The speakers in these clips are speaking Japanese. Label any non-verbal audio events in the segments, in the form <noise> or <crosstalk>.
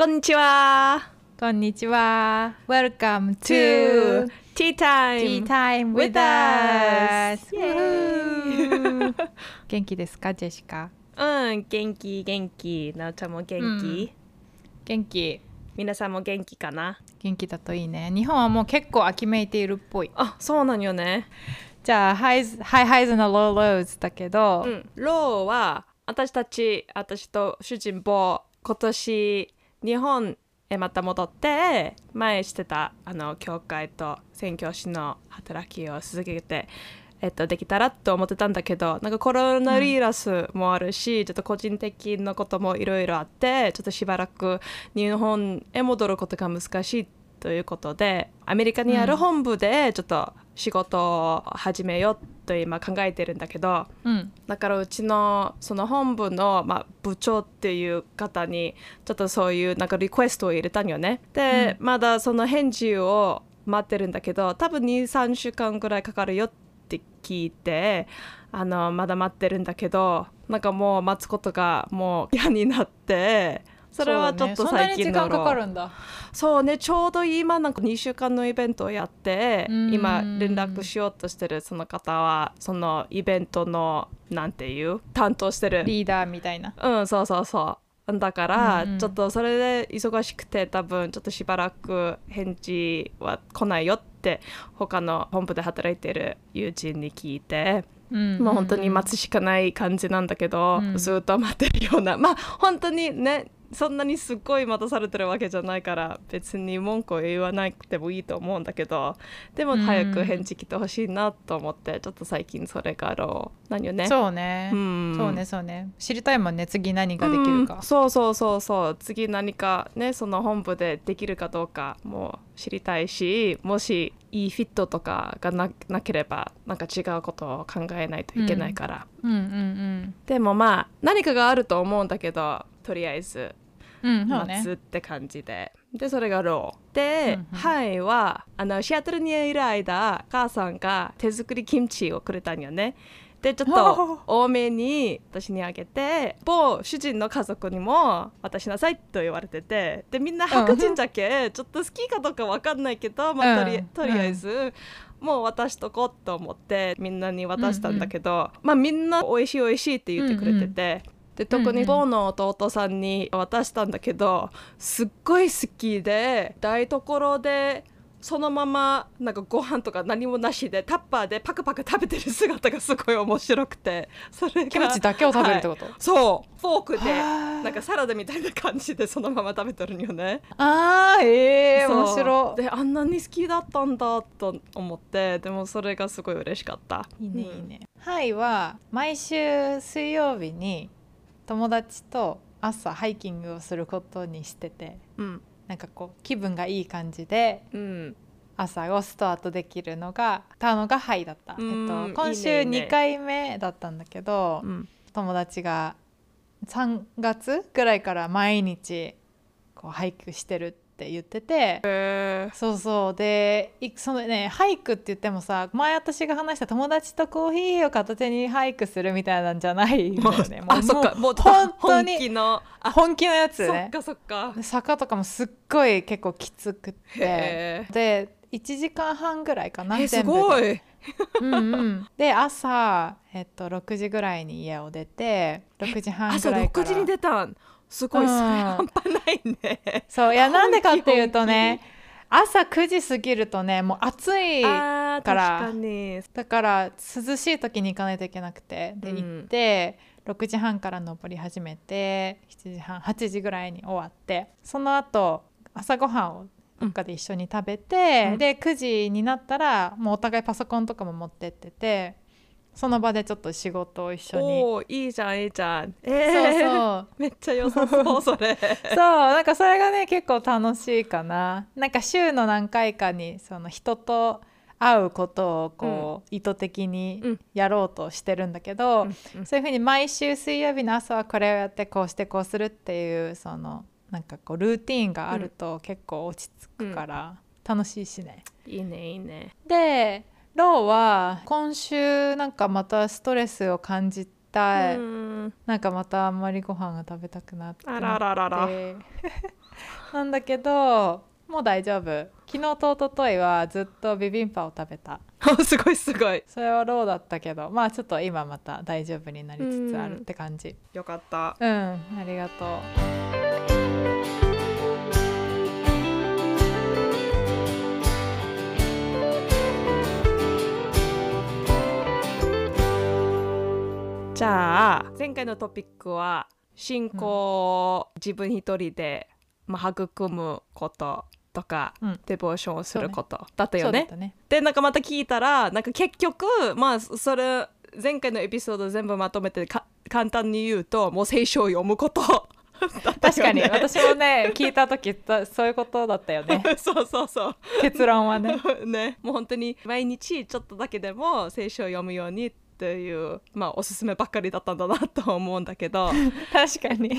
こんにちは。こんにちは。Welcome to Tea Time. Tea Time with us. <laughs> 元気ですか、ジェシカうん、元気元気。なおちゃんも元気、元気。皆さんも元気かな？元気だといいね。日本はもう結構秋めいているっぽい。あ、そうなんよね。じゃあ、ハイズ、ハイハイズのローローズだけど、うん。ローは私たち、私と主人公、今年日本へまた戻って、前してたあの教会と宣教師の働きを続けて、えっと、できたらと思ってたんだけどなんかコロナウイルスもあるし、ちょっと個人的なこともいろいろあってちょっとしばらく日本へ戻ることが難しいということでアメリカにある本部でちょっと仕事を始めようと今考えてるんだけど、うん。だからうちのその本部の、まあ、部長っていう方にちょっとそういうなんかリクエストを入れたんよね。で、まだその返事を待ってるんだけど多分23週間ぐらいかかるよって聞いてあのまだ待ってるんだけどなんかもう待つことがもう嫌になってそれはちょっと最近の時間かかるんだ。そうね。ちょうど今なんか2週間のイベントをやってうん。今連絡しようとしてるその方はそのイベントのなんていう担当してる。リーダーみたいな。うんそうそうそう。だから、ちょっとそれで忙しくて多分ちょっとしばらく返事は来ないよって他の本部で働いてる友人に聞いて、うん。もう本当に待つしかない感じなんだけど、うん。ずっと待ってるような。まあ本当にねそんなにすっごい待たされてるわけじゃないから別に文句を言わなくてもいいと思うんだけどでも早く返事来てほしいなと思って、ちょっと最近それがあろう何よね？そうね、うん。そうねそうね。知りたいもんね次何ができるうん。か、そうそうそうそう。次何かねその本部でできるかどうかも知りたいしもしいいフィットとかがななければなんか違うことを考えないといけないから、うん、うんうん。でもまあ何かがあると思うんだけどとりあえず待つって感じで、でそれがロー。で、うんうん。ハイはあのシアトルにいる間母さんが手作りキムチをくれたんよね。でちょっと多めに私にあげて某主人の家族にも渡しなさいと言われててでみんな白人じゃけ、ちょっと好きかどうかわかんないけど、まあ、とりうん。とりあえず、もう渡しとこうと思ってみんなに渡したんだけど、まあみんな美味しい美味しいって言ってくれてて。うんうんに某の弟さんに渡したんだけどすっごい好きで台所でそのままなんかご飯とか何もなしでタッパーでパクパク食べてる姿がすごい面白くてそれがキムチだけを食べるってはい。こと、そう。フォークではあ。なんかサラダみたいな感じでそのまま食べてるんよね。あーええそう。面白。であんなに好きだったんだと思ってでもそれがすごい嬉しかった。いいねいいね、はいは毎週水曜日に友達と朝ハイキングをすることにしててうん。なんかこう気分がいい感じでうん。朝をスタートできるのがたのがハイだった、えうんっと、今週いいねいいね。2回目だったんだけどうん。友達が3月ぐらいから毎日こうハイクしてるって言ってて。へそうそう。でいそのねハイクって言ってもさ前私が話した友達とコーヒーを片手にハイクするみたいなんじゃないんだよね。<laughs> もうあそっか。もう本当本気にのあ本気のやつそっね。かそっか。坂とかもすっごい結構きつくって。へで1時間半ぐらいかなえす全部で。ごい。うんうん、で朝、えっと、6時ぐらいに家を出て6時半ぐ朝らいか6時にら出たんすごい、うん。それ半端ないね。そういや <laughs> なんでかっていうと本ね朝9時過ぎるとねもう暑いから。だから涼しい時に行かないといけなくて。でうん。行って、6時半から登り始めて7時半8時ぐらいに終わって。その後朝ごはんをどっかで一緒に食べて、うん。で9時になったらもうお互いパソコンとかも持ってっててその場でちょっと仕事を一緒に。おおいいじゃんいいじゃん。えそうー、そう。めっちゃ良さそうそれ。<laughs> そうなんかそれがね結構楽しいかな。なんか週の何回かにその人と会うことをこう、意図的にうん。やろうとしてるんだけど、うんうん。そういうふうに毎週水曜日の朝はこれをやってこうしてこうするっていうそのなんかこうルーティーンがあると結構落ち着くから楽しいしね。いいねいいね。でローは今週なんかまたストレスを感じたい、うん。なんかまたあんまりご飯が食べたくなって。あらららら。で <laughs> なんだけどもう大丈夫。昨日と一昨日はずっとビビンパを食べた。<laughs> すごいすごい。それはローだったけどまあちょっと今また大丈夫になりつつあるって感じ。よかった。うん、ありがとうじゃあ前回のトピックは信仰を自分一人で、まあ、育むこととか、うん。デボーションをすることだったよね。ね。でなんかまた聞いたらなんか結局まあそれ前回のエピソード全部まとめてか簡単に言うともう聖書を読むこと <laughs> ね。確かに。私もね聞いた時だそういうことだったよね。<laughs> そうそうそう。結論はね。<laughs> ね。もう本当に毎日ちょっとだけでも聖書を読むようにっていうまあおすすめばっかりだったんだなと思うんだけど。<laughs> 確かに。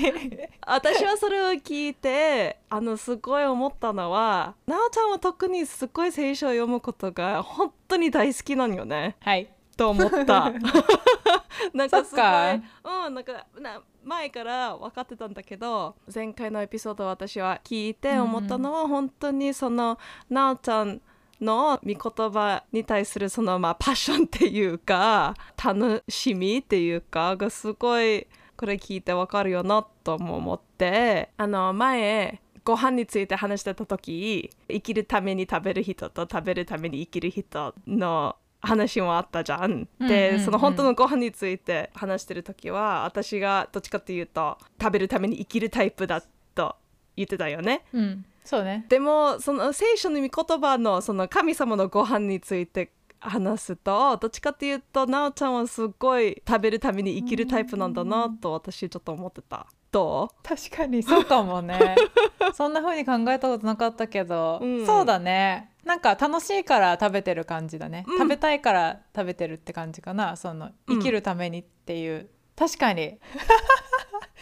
私はそれを聞いてあのすごい思ったのはなおちゃんは特にすごい聖書を読むことが本当に大好きなのよね。はい。と思った。<laughs> なんかすごいうんなんかな前から分かってたんだけど前回のエピソードを私は聞いて思ったのは、本当にそのなおちゃんの御言葉に対するそのまあパッションっていうか楽しみっていうかがすごいこれ聞いてわかるよなとも思ってあの前ご飯について話してた時生きるために食べる人と食べるために生きる人の話もあったじゃん。うんうんで、うんその本当のご飯について話してる時は私がどっちかっていうと食べるために生きるタイプだと言ってたよね。うんそうね。でもその聖書の御言葉のその神様のご飯について話すとどっちかっていうとなおちゃんはすごい食べるために生きるタイプなんだなと私ちょっと思ってた。ど確かにそうかもね。<laughs> そんな風に考えたことなかったけど、うん。そうだね。なんか楽しいから食べてる感じだね、うん。食べたいから食べてるって感じかな。そのうん。生きるためにっていう、確かに。う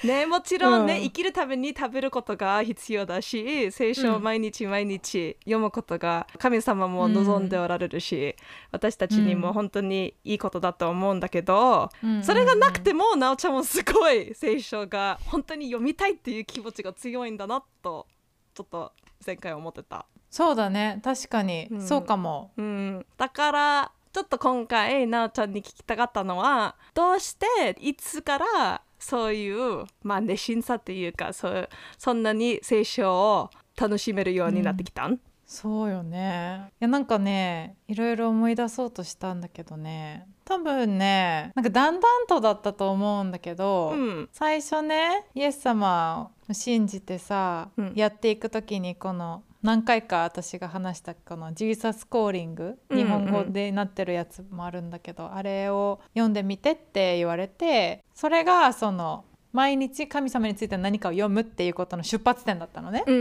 ねもちろんね、うん。生きるために食べることが必要だし聖書を毎日毎日読むことが神様も望んでおられるし、私たちにも本当にいいことだと思うんだけど、うん。それがなくてもなおちゃんもすごい聖書が本当に読みたいっていう気持ちが強いんだなとちょっと前回思ってた。そうだね。確かに、うん。そうかも。うん、だからちょっと今回なおちゃんに聞きたかったのはどうしていつからそういう、まあ、熱心さっていうかそうそんなに聖書を楽しめるようになってきたん、そうよね。いやなんかねいろいろ思い出そうとしたんだけどね。多分ねなんかだんだんとだったと思うんだけど、うん。最初ねイエス様を信じてさ、うん。やっていく時にこの何回か私が話したこの「ジーサスコーリング」うんうん日本語でなってるやつもあるんだけど、あれを読んでみてって言われてそれがその毎日神様について何かを読むっていうことの出発点だったのね。うんう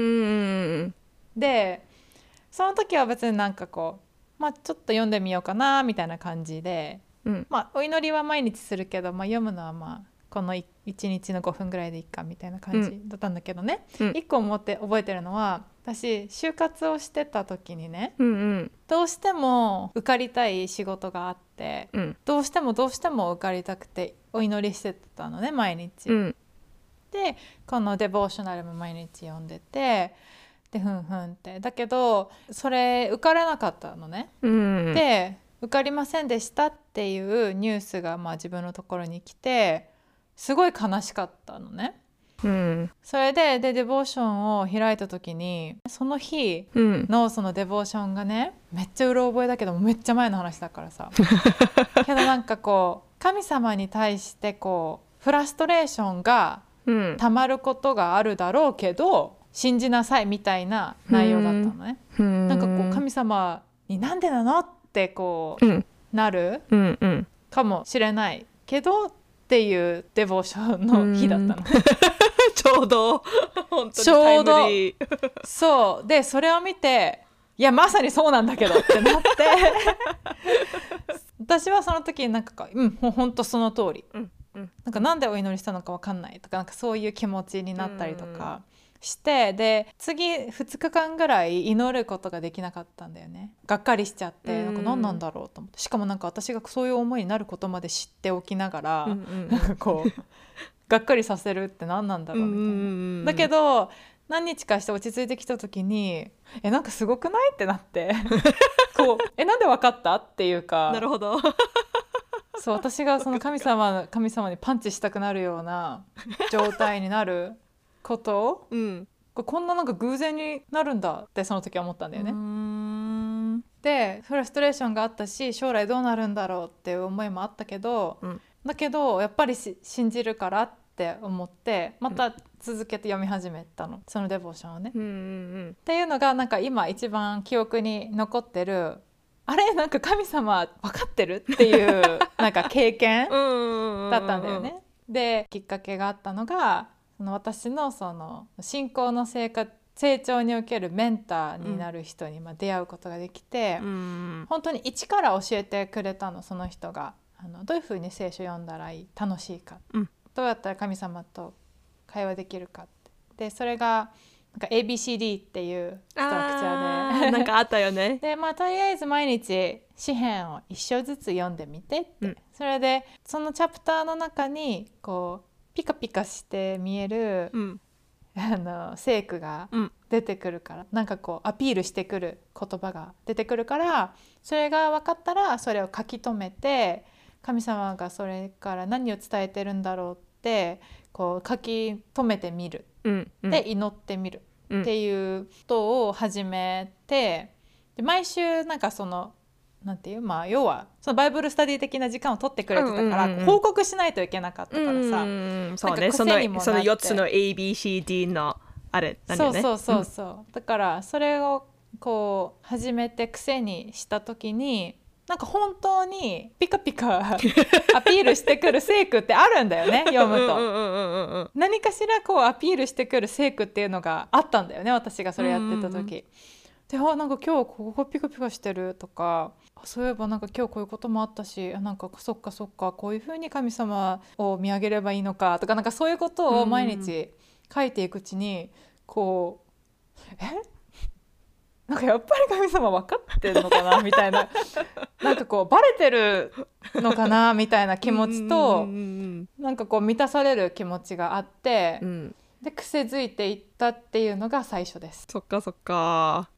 んでその時は別になんかこう、まあ、ちょっと読んでみようかなみたいな感じでうん。まあ、お祈りは毎日するけど、まあ、読むのはまあこの1日の5分ぐらいでいいかみたいな感じだったんだけどね、うん。一個思って覚えてるのは私就活をしてた時にねうんうんどうしても受かりたい仕事があってうんどうしてもどうしても受かりたくてお祈りしてたのね毎日。うんでこのデボーショナルも毎日読んでてでふんふんってだけどそれ受からなかったのね。うんで受かりませんでしたっていうニュースがまあ自分のところに来てすごい悲しかったのね。うん。それででデボーションを開いた時にその日うん。のそのデボーションがねめっちゃうろ覚えだけどめっちゃ前の話だからさ。<laughs> けどなんかこう神様に対してこうフラストレーションがうん。たまることがあるだろうけど信じなさいみたいな内容だったのね。うん。なんかこう神様になんでなのってこううん。なるうんうん。かもしれないけどっていうデボーションの日だったの。ちょうど。<laughs> 本当にちょうどタイムリー。そう。でそれを見ていやまさにそうなんだけどってなって。<laughs> 私はその時になんかこううんもうほんとその通り。うんうん。なんかなんでお祈りしたのかわかんないとかなんかそういう気持ちになったりとかしてで次2日間ぐらい祈ることができなかったんだよね。がっかりしちゃってなんか何なんだろうと思って。しかもなんか私がそういう思いになることまで知っておきながら、うんうん。なんかこうがっかりさせるって何なんだろうみたいな。だけど何日かして落ち着いてきた時にえなんかすごくないってなって。<laughs> こうえなんでわかったっていうか。なるほど。そう私がその神様神様にパンチしたくなるような <laughs> 状態になることうん。ここんななんか偶然になるんだってその時は思ったんだよね。ねでフラストレーションがあったし将来どうなるんだろうっていう思いもあったけど、うんだけどやっぱりし信じるからって思ってまた続けて読み始めたの、そのデボーションをね。うんうんっていうのがなんか今一番記憶に残ってるあれなんか神様分かってるっていう <laughs> なんか経験うんうんだったんだよね。できっかけがあったのがその私のその信仰の生活成長におけるメンターになる人にまあ出会うことができて、うん。本当に一から教えてくれたのその人があのどういうふうに聖書読んだらいい楽しいか、うん。どうやったら神様と会話できるかって。でそれがなんか ABCD っていうストラクチャあーで。ーなんかあったよね。<laughs> でまあとりあえず毎日詩篇を一章ずつ読んでみてって、うん。それでそのチャプターの中にこうピカピカして見える、うん。あの聖句がうん。出てくるからなんかこうアピールしてくる言葉が出てくるからそれが分かったらそれを書き留めて神様がそれから何を伝えてるんだろうってこう書き留めてみる。うんうん。で祈ってみる。うん。っていうことを始めてで毎週なんかそのなんていうまあ要はそのバイブルスタディ的な時間を取ってくれてたから、うんうんうん報告しないといけなかったからさ、うんそうなんかね。そのその4つの ABCD のあれなんだよね？そうそうそうそう、だからそれをこう始めて癖にした時になんか本当にピカピカ <laughs> アピールしてくる聖句ってあるんだよね読むと。<laughs> うんうんうんうんうん何かしらこうアピールしてくる聖句っていうのがあったんだよね私がそれやってた時。であなんか今日ここピカピカしてるとかあそういえばなんか今日こういうこともあったしあなんかそっかそっかこういうふうに神様を見上げればいいのかとかなんかそういうことを毎日書いていくうちにこうえ？なんかやっぱり神様分かってるのかなみたいな。<laughs> なんかこうバレてるのかなみたいな気持ちとうんなんかこう満たされる気持ちがあってうん。うんで癖づいていったっていうのが最初です。そっかそっか。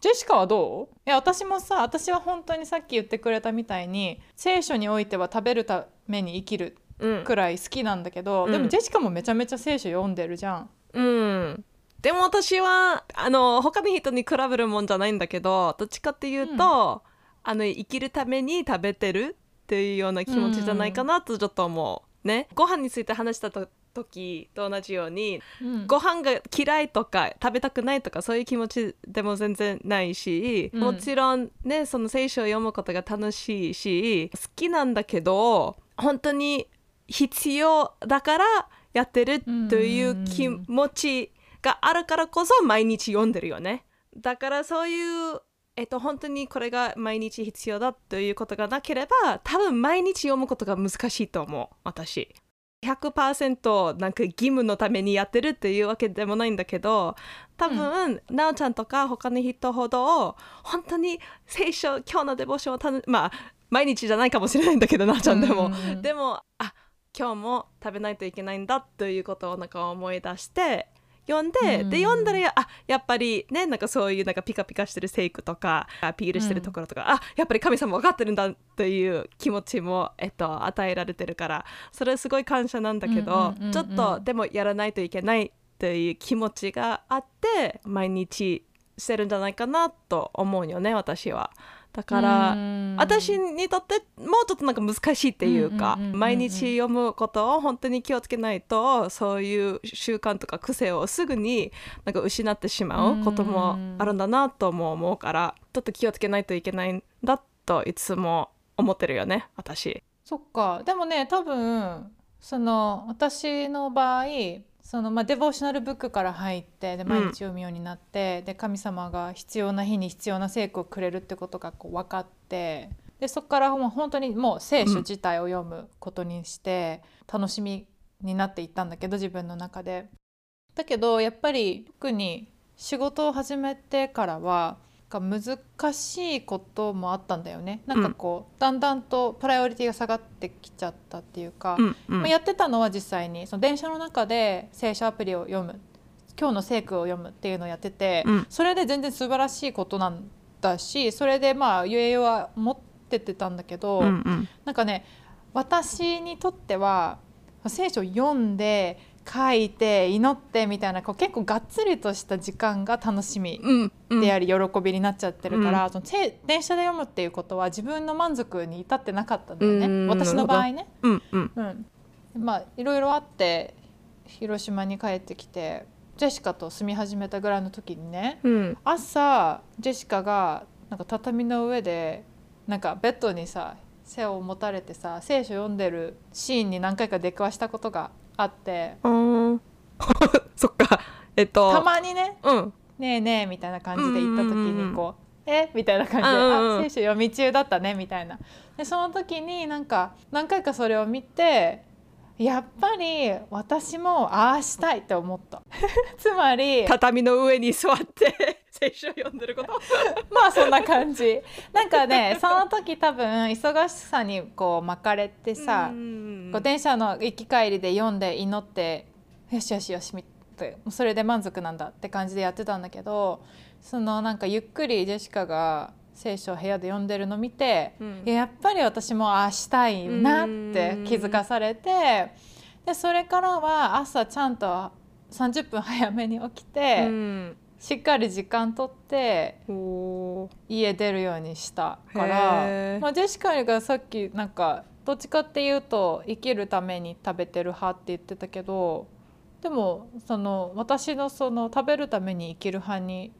ジェシカはどう？いや私もさ私は本当にさっき言ってくれたみたいに聖書においては食べるために生きるうんくらい好きなんだけど、うん。でもジェシカもめちゃめちゃ聖書読んでるじゃん。うんでも私はあの他の人に比べるもんじゃないんだけどどっちかっていうと、あの生きるために食べてるっていうような気持ちじゃないかなとちょっと思う、ね。ご飯について話したと時と同じようにうん。ご飯が嫌いとか食べたくないとかそういう気持ちでも全然ないし、うん。もちろんねその聖書を読むことが楽しいし好きなんだけど本当に必要だからやってるという気持ちがあるからこそ毎日読んでるよね。だからそういうえっと、本当にこれが毎日必要だということがなければ多分毎日読むことが難しいと思う私。100%なんか義務のためにやってるっていうわけでもないんだけど多分、なおちゃんとか他の人ほど本当に聖書今日のデボーションをたのまあ毎日じゃないかもしれないんだけどなおちゃんでも、うんうんうん。でもあ今日も食べないといけないんだということをなんか思い出して読んで、うん。で読んだらあやっぱりねなんかそういうなんかピカピカしてる聖句とかアピールしてるところとか、あやっぱり神様分かってるんだという気持ちも、えっと、与えられてるからそれはすごい感謝なんだけど、うんうんうんうんちょっとでもやらないといけないという気持ちがあって毎日してるんじゃないかなと思うよね私は。だから、うん。私にとってもうちょっとなんか難しいっていうか、うんうんうんうんうん毎日読むことを本当に気をつけないとそういう習慣とか癖をすぐになんか失ってしまうこともあるんだなとも思うからちょっと気をつけないといけないんだといつも思ってるよね私。そっか。でもね多分その私の場合その、まあ、デボーショナルブックから入ってで毎日読むようになって、で神様が必要な日に必要な聖句をくれるってことがこう分かってでそこからもう本当にもう聖書自体を読むことにして楽しみになっていったんだけど自分の中で。だけどやっぱり特に仕事を始めてからはなんか難しいこともあったんだよね。なんかこう、だんだんとプライオリティが下がってきちゃったっていうか、うんうん。まあ、やってたのは実際にその電車の中で聖書アプリを読む今日の聖句を読むっていうのをやってて、うん。それで全然素晴らしいことなんだしそれでまあゆえは持っててたんだけど、うんうん。なんかね私にとっては聖書を読んで書いて祈ってみたいなこう結構がっつりとした時間が楽しみうんうん。であり喜びになっちゃってるから、そのせ電車で読むっていうことは自分の満足に至ってなかったんだよね、うん。私の場合ね。うんうん。うん、まあいろいろあって広島に帰ってきてジェシカと住み始めたぐらいの時にねうん。朝ジェシカがなんか畳の上でなんかベッドにさ背を持たれてさ聖書読んでるシーンに何回か出くわしたことがあって。<laughs> そっか。えっと。たまにね。うん「ねえねえ」みたいな感じで行った時にこう「えみたいな感じで「うんうんうん。あ聖書読み中だったね」みたいな。でその時になんか何回かそれを見てやっぱり私もああしたいって思った。<laughs> つまり <laughs> 畳の上に座って聖書を読んでること？<laughs> まあそんな感じ。なんかねその時多分忙しさにこう巻かれてさ、うんこう電車の行き帰りで読んで祈ってよしよしよしみってそれで満足なんだって感じでやってたんだけどそのなんかゆっくりジェシカが聖書を部屋で読んでるの見て、うん。いややっぱり私もああしたいなって気づかされてでそれからは朝ちゃんと30分早めに起きて、うんしっかり時間とって家出るようにしたからまあ、ジェシカがさっきなんかどっちかっていうと生きるために食べてる派って言ってたけどでもその私のその食べるために生きる派に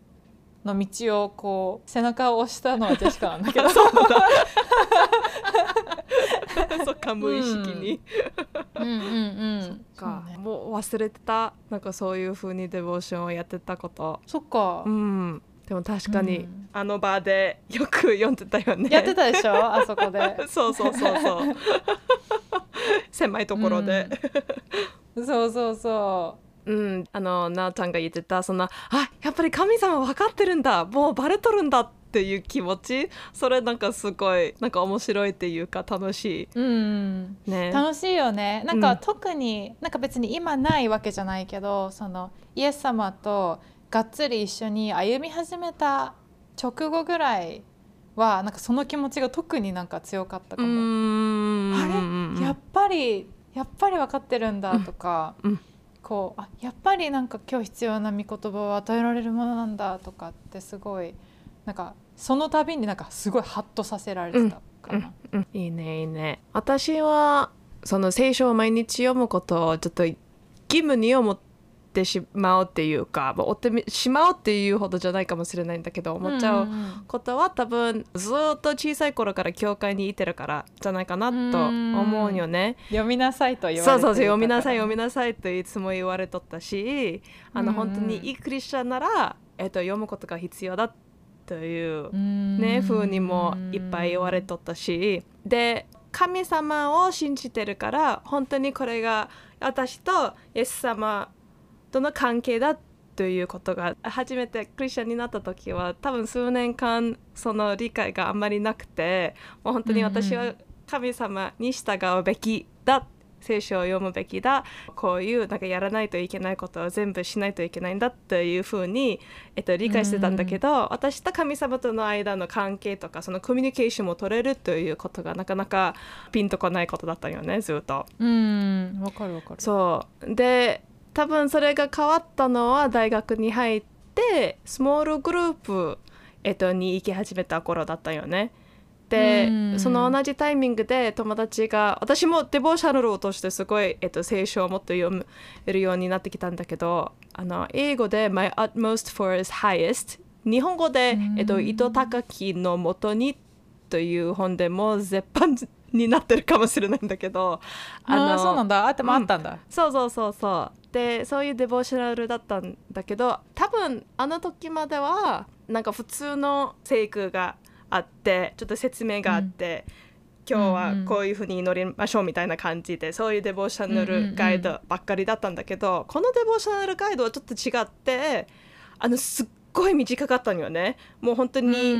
の道をこう背中を押したのはジェシカなんだけど。<laughs> そっか無意識に、うん。うんうんか。そうね。もう忘れてたなんかそういう風にデボーションをやってたこと。そっか、うん。でも確かに、うん。あの場でよく読んでたよね。やってたでしょ？あそこで。<laughs> そうそうそうそう。<laughs> 狭いところで、そうそうそうん、あのなおちゃんが言ってたそのあやっぱり神様分かってるんだもうバレとるんだっていう気持ちそれなんかすごいなんか面白いっていうか楽しううんいね。楽しいよね。なんか、うん特になんか別に今ないわけじゃないけどそのイエス様とがっつり一緒に歩み始めた直後ぐらいはなんかその気持ちが特になんか強かったかうも。んあれ？やっぱりやっぱり分かってるんだとか、うんこうあやっぱりなんか今日必要な御言葉を与えられるものなんだとかってすごいなんかその度になんかすごいハッとさせられてたかな。うんいいねいいね私はその聖書を毎日読むことをちょっと義務に思ってしまうっていうかまあ追ってみしまうっていうほどじゃないかもしれないんだけど思っちゃうことは多分ずっと小さい頃から教会にいてるからじゃないかなと思うよね。読みなさいと言われてそうそうそう読みなさいい読みなさいといつも言われとったしあの本当にいいクリスチャンなら、えっと、読むことが必要だというねね風にもいっぱい言われとったしで神様を信じてるから本当にこれが私とイエス様との関係だということが初めてクリスチャンになった時は多分数年間その理解があんまりなくてもう本当に私は神様に従うべきだ聖書を読むべきだこういうなんかやらないといけないことを全部しないといけないんだというふうに、えっと、理解してたんだけど、私と神様との間の関係とかそのコミュニケーションも取れるということがなかなかピンとこないことだったよねずっと。うんわかるわかる。そう。で多分それが変わったのは大学に入ってスモールグループ、えっと、に行き始めた頃だったよね。で、うん。その同じタイミングで友達が私もデボーシャルとしてすごい、えっと、聖書をもっと読めるようになってきたんだけどあの英語で「My utmost for is highest」日本語で「えっと、糸高きのもとに」という本でも絶版になってるかもしれないんだけどああそうなんだ。あってもあったんだ、そうそうそうそうでそういうデボーショナルだったんだけど多分あの時まではなんか普通の聖句があってちょっと説明があって、今日はこういうふうに祈りましょうみたいな感じで、そういうデボーショナルガイドばっかりだったんだけど、このデボーショナルガイドはちょっと違ってあのすっごい短かったのよね。もう本当に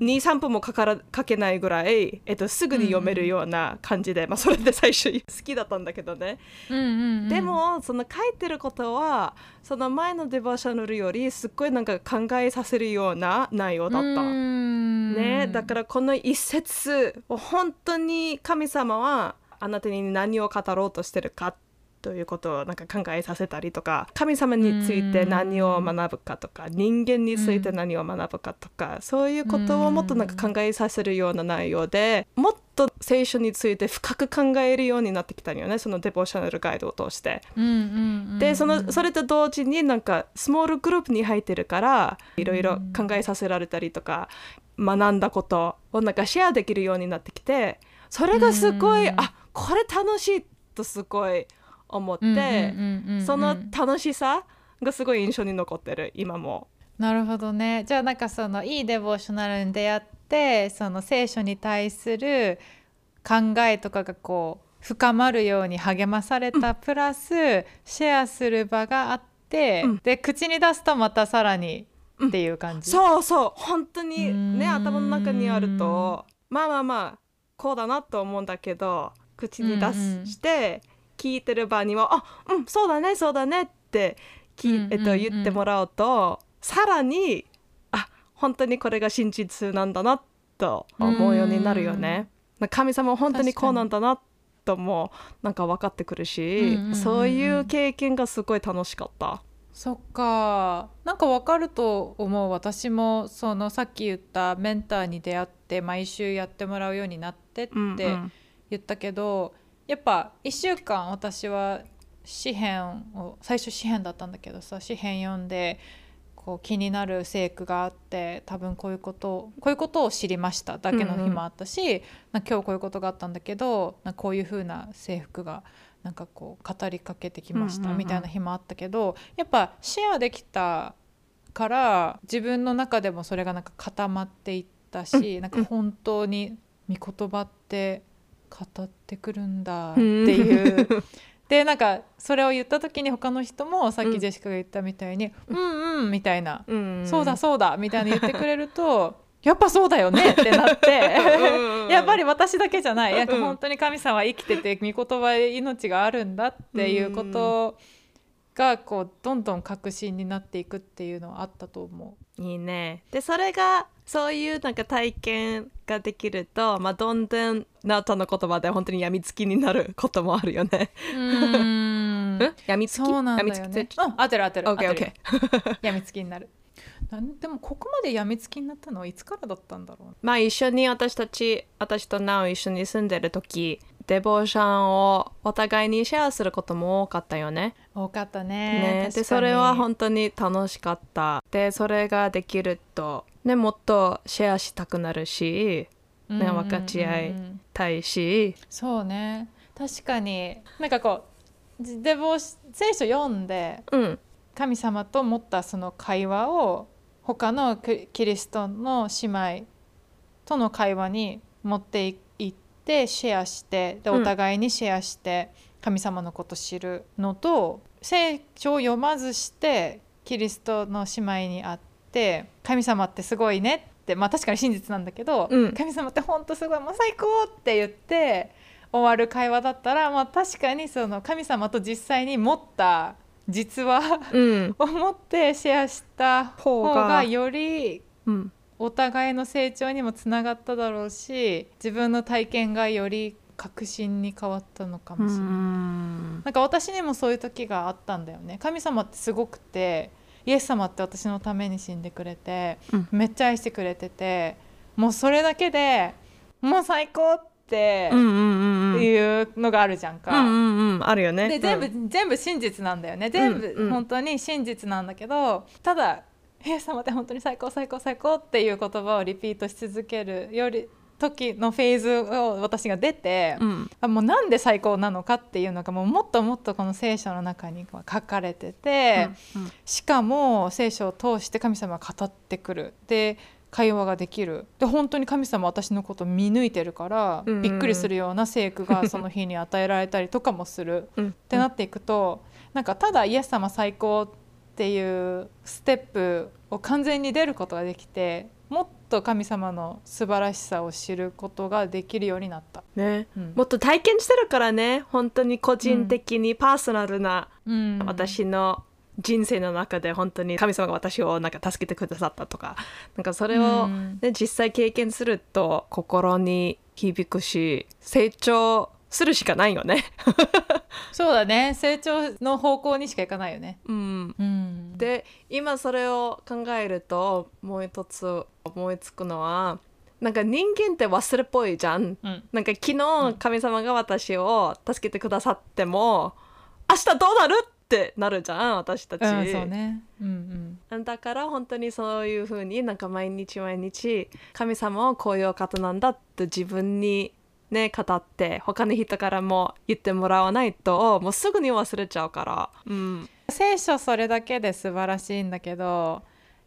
23分もかからかけないぐらい、えっと、すぐに読めるような感じで、まあ、それで最初 <laughs> 好きだったんだけどね、でもその書いてることはその前のデバーショナルよりすっごいなんか考えさせるような内容だった。ね、だからこの一節本当に神様はあなたに何を語ろうとしてるかということをなんか考えさせたりとか神様について何を学ぶかとか人間について何を学ぶかとかそういうことをもっとなんか考えさせるような内容でもっと聖書について深く考えるようになってきたのよねそのデボーショナルガイドを通して。でそのそれと同時になんかスモールグループに入ってるからいろいろ考えさせられたりとか学んだことをなんかシェアできるようになってきてそれがすごいあこれ楽しいとすごい思ってその楽しさがすごい印象に残ってる今も。なるほどね。じゃあなんかそのいいデボーショナルに出会ってその聖書に対する考えとかがこう深まるように励まされた、うん、プラスシェアする場があって、うん、で口に出すとまたさらにっていう感じ、うん、そうそう。本当にね頭の中にあるとまあまあまあこうだなと思うんだけど口に出して、聞いてる場には「あうんそうだねそうだね」ってき、えっと、言ってもらうとさらにあ本当にこれが真実なんだなと思うようになるよね。神様は本当にこうなんだなともなんか分かってくるし、そういう経験がすごい楽しかった。そっか。なんか分かると思う。私もそのさっき言ったメンターに出会って毎週やってもらうようになってって言ったけど、うんうんやっぱ1週間私は詩篇を最初詩篇だったんだけどさ詩篇読んでこう気になる聖句があって多分こういうことこういうことを知りましただけの日もあったし、うん。うん、今日こういうことがあったんだけどなこういう風な制服がなんかこう語りかけてきましたみたいな日もあったけど、やっぱシェアできたから自分の中でもそれがなんか固まっていったし、うん、なんか本当に御言葉って語ってくるんだっていう。<laughs> でなんかそれを言った時に他の人もさっきジェシカが言ったみたいに「うん、うんうん」みたいな「そうだそうだ」みたいな言ってくれると <laughs> やっぱそうだよねってなって。やっぱり私だけじゃない。なんか本当に神様は生きてて御言葉で命があるんだっていうことがこうどんどん確信になっていくっていうのはあったと思う。いいねでそれがそういうなんか体験ができると、まあ、どんどんなたの言葉で本当に病みつきになることもあるよね。うん <laughs> 病みつき？そうなんだよね。うん、当て？る当てる。オッケーオッケー。<laughs> 病みつきになる。なんでもここまで病みつきになったのはいつからだったんだろう？まあ一緒に私たち私とナオ一緒に住んでる時デボーションをお互いにシェアすることも多かったよね。多かったね。ねでそれは本当に楽しかった。でそれができると、ね、もっとシェアしたくなるし、ね、分かち合いたいし。そうね確かになんかこうデボ聖書読んで、うん、神様と持ったその会話を他のキリストの姉妹との会話に持っていってシェアしてでお互いにシェアして神様のこと知るのと、聖書を読まずしてキリストの姉妹に会って神様ってすごいねってまあ確かに真実なんだけど、うん、神様ってほんとすごいもう最高って言って終わる会話だったら、まあ、確かにその神様と実際に持った実話、うん、<laughs> を持ってシェアした方がより、うんお互いの成長にもつながっただろうし自分の体験がより確信に変わったのかもしれない。なんか私にもそういう時があったんだよね。神様ってすごくてイエス様って私のために死んでくれて、うん、めっちゃ愛してくれててもうそれだけでもう最高っていうのがあるじゃんか。うんうんうん、あるよね。で全部、うん、全部真実なんだよね。全部本当に真実なんだけどただ「イエス様って本当に最高最高最高」っていう言葉をリピートし続けるより時のフェーズを私が出て、うん、あもうなんで最高なのかっていうのがもうもっともっとこの聖書の中に書かれてて、うんうん、しかも聖書を通して神様が語ってくる。で会話ができる。で本当に神様は私のこと見抜いてるから、うんうんびっくりするような聖句がその日に与えられたりとかもする。<laughs> うん。ってなっていくとなんかただイエス様最高っていうステップを完全に出ることができてもっと神様の素晴らしさを知ることができるようになった。ね、うん。もっと体験してるからね。本当に個人的にパーソナルな、うん。私の人生の中で本当に神様が私をなんか助けてくださったとか。なんかそれを、うん。ね、実際経験すると心に響くし成長するしかないよね。<laughs> そうだね成長の方向にしかいかないよね。うん、うん、で今それを考えるともう一つ思いつくのはなんか人間って忘れっぽいじゃん。うんなんか昨日神様が私を助けてくださっても明日どうなるってなるじゃん私たち、うん、そうね。うんだから本当にそういう風になんか毎日毎日神様はこういうお方なんだって自分にね語って他の人からも言ってもらわないともうすぐに忘れちゃうから、うん、聖書それだけで素晴らしいんだけど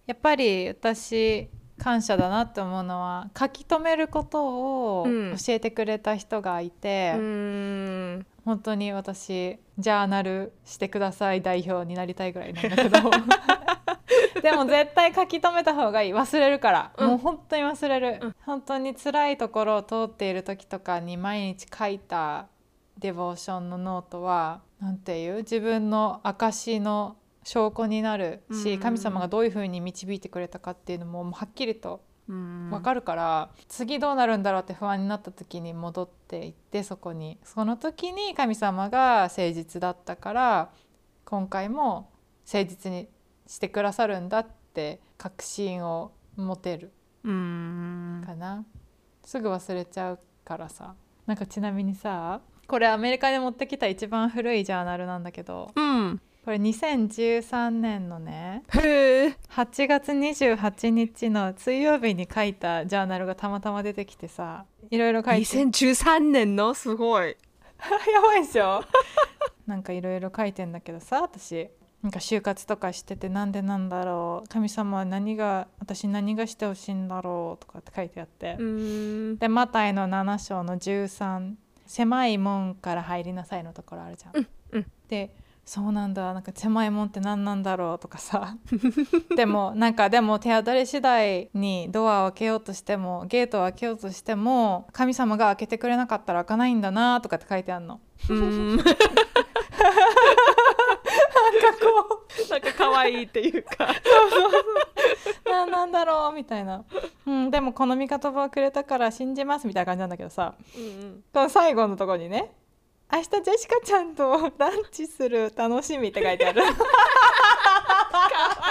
やっぱり私感謝だなって思うのは書き留めることをうん。教えてくれた人がいて、うん。本当に私ジャーナルしてください代表になりたいぐらいなんだけど。<laughs> でも絶対書き留めた方がいい。忘れるから、うん。もう本当に忘れる、うん。本当に辛いところを通っている時とかに毎日書いたdevotion のノートはなんていう？自分の証の証拠になるし、うん神様がどういうふうに導いてくれたかっていうのもはっきりとうんわかるから、次どうなるんだろうって不安になった時に戻っていってそこに。その時に神様が誠実だったから今回も誠実にしてくださるんだって確信を持てるうん。かな、すぐ忘れちゃうからさ。なんかちなみにさこれアメリカで持ってきた一番古いジャーナルなんだけどうんこれ2013年のねへえ8月28日の水曜日に書いたジャーナルがたまたま出てきてさいろいろ書いて。2013年の？すごい。<laughs> やばいでしょなんかいろいろ書いてんだけどさ私。なんか就活とかしててなんでなんだろう。神様は何が私何がしてほしいんだろうとかって書いてあって、うん。でマタイの7章の13狭い門から入りなさいのところあるじゃん。うんうん。でそうなんだ。なんか狭い門って何なんだろうとかさ。<laughs> でもなんかでも手当たり次第にドアを開けようとしてもゲートを開けようとしても神様が開けてくれなかったら開かないんだなとかって書いてあるの。うん。なんか可愛いっていうか。ななんだろうみたいな、うん、でもこの御言葉をくれたから信じますみたいな感じなんだけどさ。うんこの最後のところにね「明日ジェシカちゃんとランチする楽しみ」って書いてある。可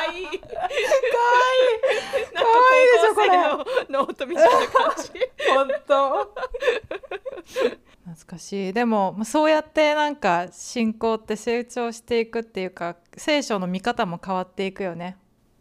愛いかわいい。か可愛いでしょこれ。ノートみたいな感じ。本当。懐かしい。でもまあそうやってなんか信仰って成長していくっていうか聖書の見方も変わっていくよね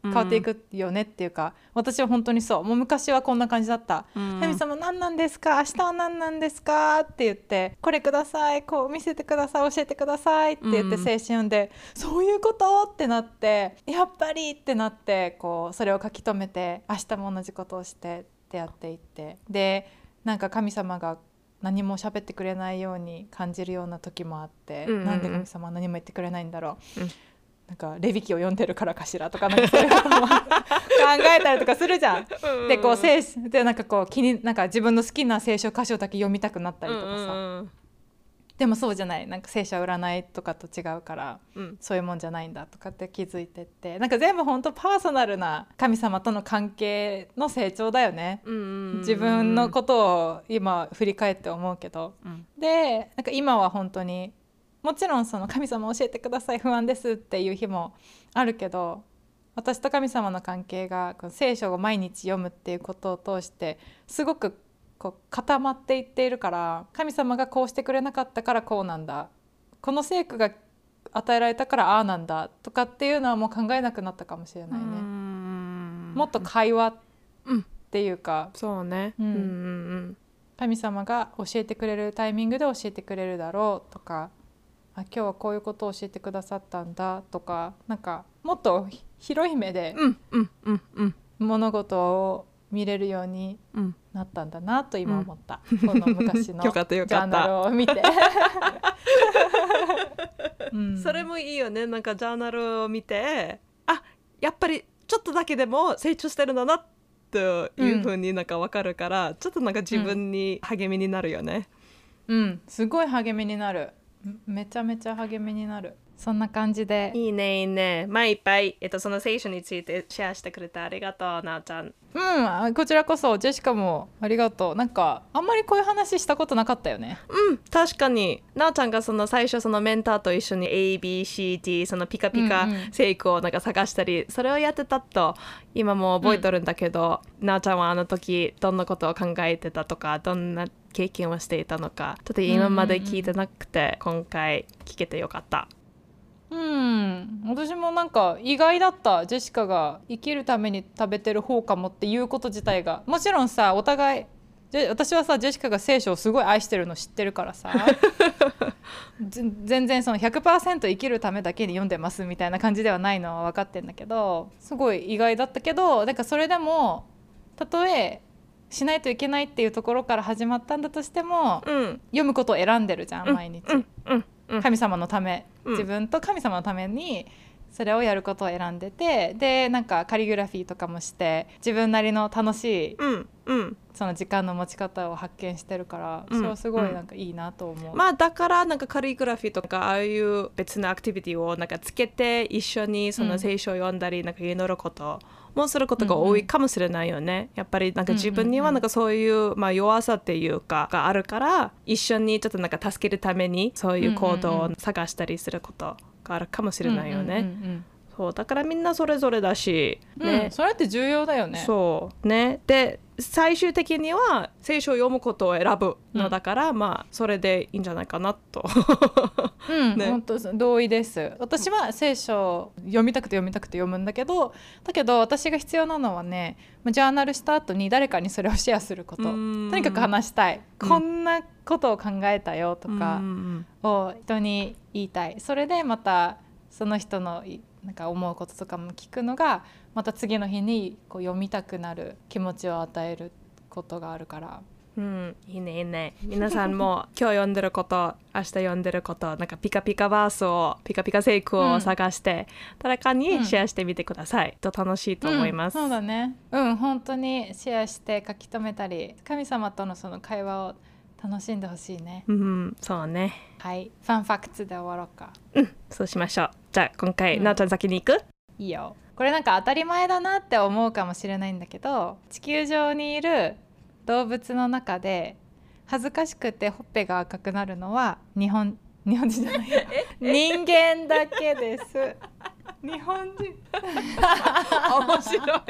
変わっていくよねっていうか、私は本当にそう。もう昔はこんな感じだった。うん神様何なんですか？明日は何なんですか？って言ってこれください。こう見せてください。教えてくださいって言ってうん。青春読んで、そういうこと？ってなってやっぱり？ってなってこうそれを書き留めて明日も同じことをしてってやっていって。でなんか神様が何も喋ってくれないように感じるような時もあって、うんうんうんなんで神様は何も言ってくれないんだろう、うんなんかレビキを読んでるからかしらとかなんかそういうことも考えたりとかするじゃん。<laughs> でこう聖書でなんかこう気になんか自分の好きな聖書箇所だけ読みたくなったりとかさ、うんでもそうじゃない。なんか聖書は占いとかと違うからうん。そういうもんじゃないんだとかって気づいてって。なんか全部本当パーソナルな神様との関係の成長だよね。うん。自分のことを今振り返って思うけど。うん。でなんか今は本当にもちろんその神様教えてください不安ですっていう日もあるけど私と神様の関係がこの聖書を毎日読むっていうことを通してすごくこう固まっていっているから神様がこうしてくれなかったからこうなんだ。この聖句が与えられたからああなんだとかっていうのはもう考えなくなったかもしれないね。もっと会話っていうか、そうね。うんうんうん。神様が教えてくれるタイミングで教えてくれるだろうとかあ今日はこういうことを教えてくださったんだとかなんかもっと広い目でうんうんうんうん。物事を見れるようにうん。なったんだなと今思った、この昔のジャーナルを見て、<laughs> うん。それもいいよね。なんかジャーナルを見てあやっぱりちょっとだけでも成長してるんだなというふうになんか分かるから、ちょっとなんか自分に励みになるよね。うん。すごい励みになるめちゃめちゃ励みになる。そんな感じで。いいねいいね。まあいっぱい、えっと、その聖書についてシェアしてくれてありがとうなおちゃん。うんあこちらこそジェシカもありがとう。なんかあんまりこういう話したことなかったよね。うん確かに。なおちゃんがその最初そのメンターと一緒に ABCD そのピカピカうんうん。成功をなんか探したり、それをやってたと今も覚えとるんだけど、なおちゃんはあの時どんなことを考えてたとかどんな経験をしていたのかちょっと今まで聞いてなくて、今回聞けてよかった。うん。私もなんか意外だったジェシカが生きるために食べてる方かもっていうこと自体が。もちろんさお互い私はさジェシカが聖書をすごい愛してるの知ってるからさ <laughs> ぜ全然その100%生きるためだけに読んでますみたいな感じではないのは分かってんだけどすごい意外だったけどなんかそれでもたとえしないといけないっていうところから始まったんだとしてもうん。読むことを選んでるじゃん毎日。うん。うん。うん。神様のため、うん。自分と神様のためにそれをやることを選んでてでなんかカリグラフィーとかもして自分なりの楽しいうんうん。その時間の持ち方を発見してるから、うんそれはすごいなんかいいなと思う。まあだからなんかカリグラフィーとかああいう別のアクティビティをなんかつけて一緒にその聖書を読んだりなんか祈ることもすることが多いかもしれないよね。やっぱりなんか自分にはなんかそういうまあ弱さっていうかがあるから一緒にちょっとなんか助けるためにそういう行動を探したりすることがあるかもしれないよね。うんうんそうだからみんなそれぞれだしうんうんね。それって重要だよね。そうね。で最終的には聖書を読むことを選ぶのだから、まあそれでいいんじゃないかなと。<laughs> うん、ね。本当同意です。私は聖書を読みたくて読みたくて読むんだけどだけど私が必要なのはねまあジャーナルした後に誰かにそれをシェアすること。とうん。にかく話したい、うん。こんなことを考えたよとかうん。を人に言いたい。それでまたその人のいなんか思うこととかも聞くのがまた次の日にこう読みたくなる気持ちを与えることがあるから。うん、いいねいいね。皆さんも今日読んでること明日読んでることなんかピカピカバースをピカピカ聖句を探して、誰かにシェアしてみてください、と楽しいと思います、うんそうだね。うん本当にシェアして書き留めたり神様とのその会話を楽しんでほしいね。うんそうね。はい。ファンファクツで終わろうか。うんそうしましょう。じゃあ今回、うん。なおちゃん先に行く？いいよ。これなんか当たり前だなって思うかもしれないんだけど地球上にいる動物の中で恥ずかしくてほっぺが赤くなるのは日本日本人じゃない。<laughs> よ人間だけです日本人。<laughs> 面白い。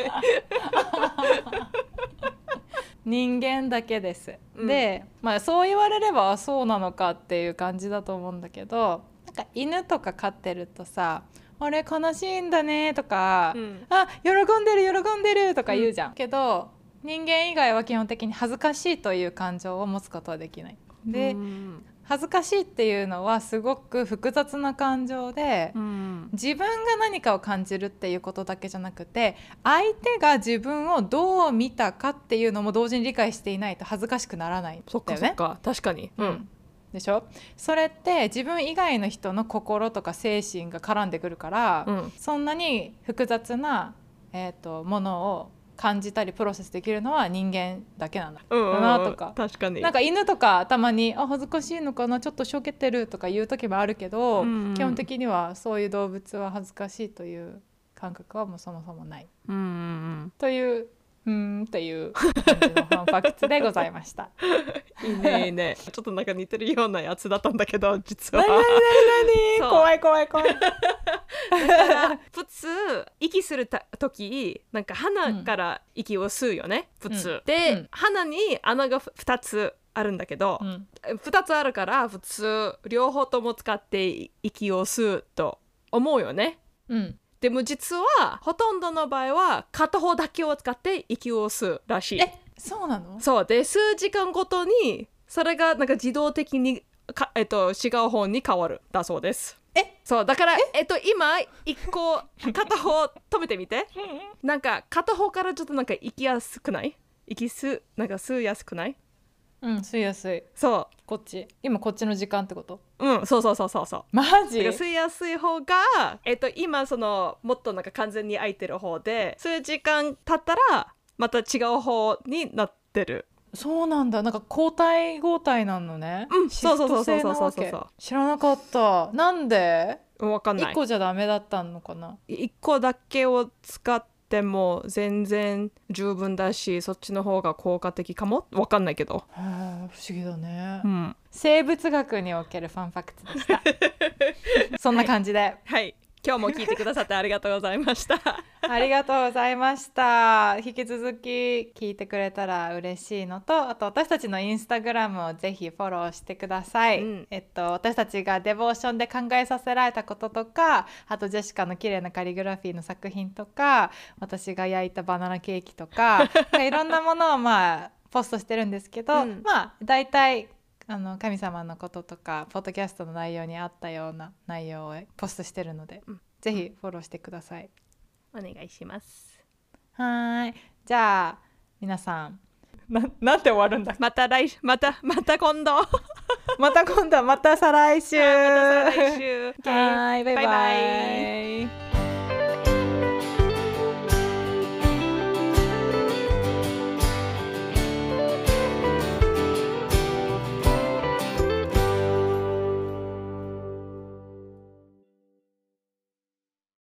人間だけです、うん。で、まあ、そう言われればあそうなのかっていう感じだと思うんだけどなんか犬とか飼ってるとさ「あれ悲しいんだね」とか「うん。あ喜んでる喜んでる」とか言うじゃん、けど人間以外は基本的に恥ずかしいという感情を持つことはできない。で、うん恥ずかしいっていうのはすごく複雑な感情で、うん。自分が何かを感じるっていうことだけじゃなくて相手が自分をどう見たかっていうのも同時に理解していないと恥ずかしくならないんそっだよね。かそっか。確かに。うん。でしょ？それって自分以外の人の心とか精神が絡んでくるから、うん。そんなに複雑な、えー、とものを感じたりプロセスできるのは人間だけなんだうんうんうんだなとか確かに。なんか犬とかたまにあ恥ずかしいのかなちょっとしょげてるとか言う時もあるけど、うんうん基本的にはそういう動物は恥ずかしいという感覚はもうそもそもない。うんうんといううーんっていう感じのファンファクツでございました。う <laughs> んいいねいいね。ちょっとなんか似てるようなやつだったんだけど実は。何何何そう。何怖い怖い怖い。普通息するた時なんか鼻から息を吸うよね、普通、うん。で、うん。鼻に穴が2つあるんだけど、うん。2つあるから普通両方とも使って息を吸うと思うよね。うん。でも実はほとんどの場合は片方だけを使って息を吸うらしい。えそうなの？そう。で数時間ごとにそれがなんか自動的にか、えっと、違う方に変わる。だそうですえ？そうだからえ？っと今一個片方止めてみて。なんか片方からちょっとなんか行きやすくない？行きすなんか吸いやすくない？うん吸いやすい。そこっち。今こっちの時間ってこと？ううんそうそうそうそうそう。マジ？吸いやすい方が、えっと、今そのもっとなんか完全に空いてる方で数時間経ったらまた違う方になってるそうなんだ。なんか交代交代なのね。うん。シフト制なわけ。そうそうそうそうそうそう。知らなかった。なんで？分かんない。一個じゃダメだったのかな？1個だけを使っても全然十分だしそっちの方が効果的かも？分かんないけど、へー不思議だね、うん、生物学におけるファンファクトでした。<laughs> そんな感じで、はい。今日も聞いてくださってありがとうございましたありがとうございました。引き続き聞いてくれたら嬉しいのとあと私たちのインスタグラムをぜひフォローしてください、うん。えっと私たちがデボーションで考えさせられたこととかあとジェシカの綺麗なカリグラフィーの作品とか私が焼いたバナナケーキとか <laughs> いろんなものをまあポストしてるんですけど、うん。まあ大体あの神様のこととかポッドキャストの内容に合ったような内容をポストしてるので、うん。ぜひフォローしてください。お願いしますはーい。じゃあ皆さんななんて終わるんだ。また来またまた今度ま <laughs> また今度はまた再来週。<laughs> た再来週 <laughs> はーい。バイバイ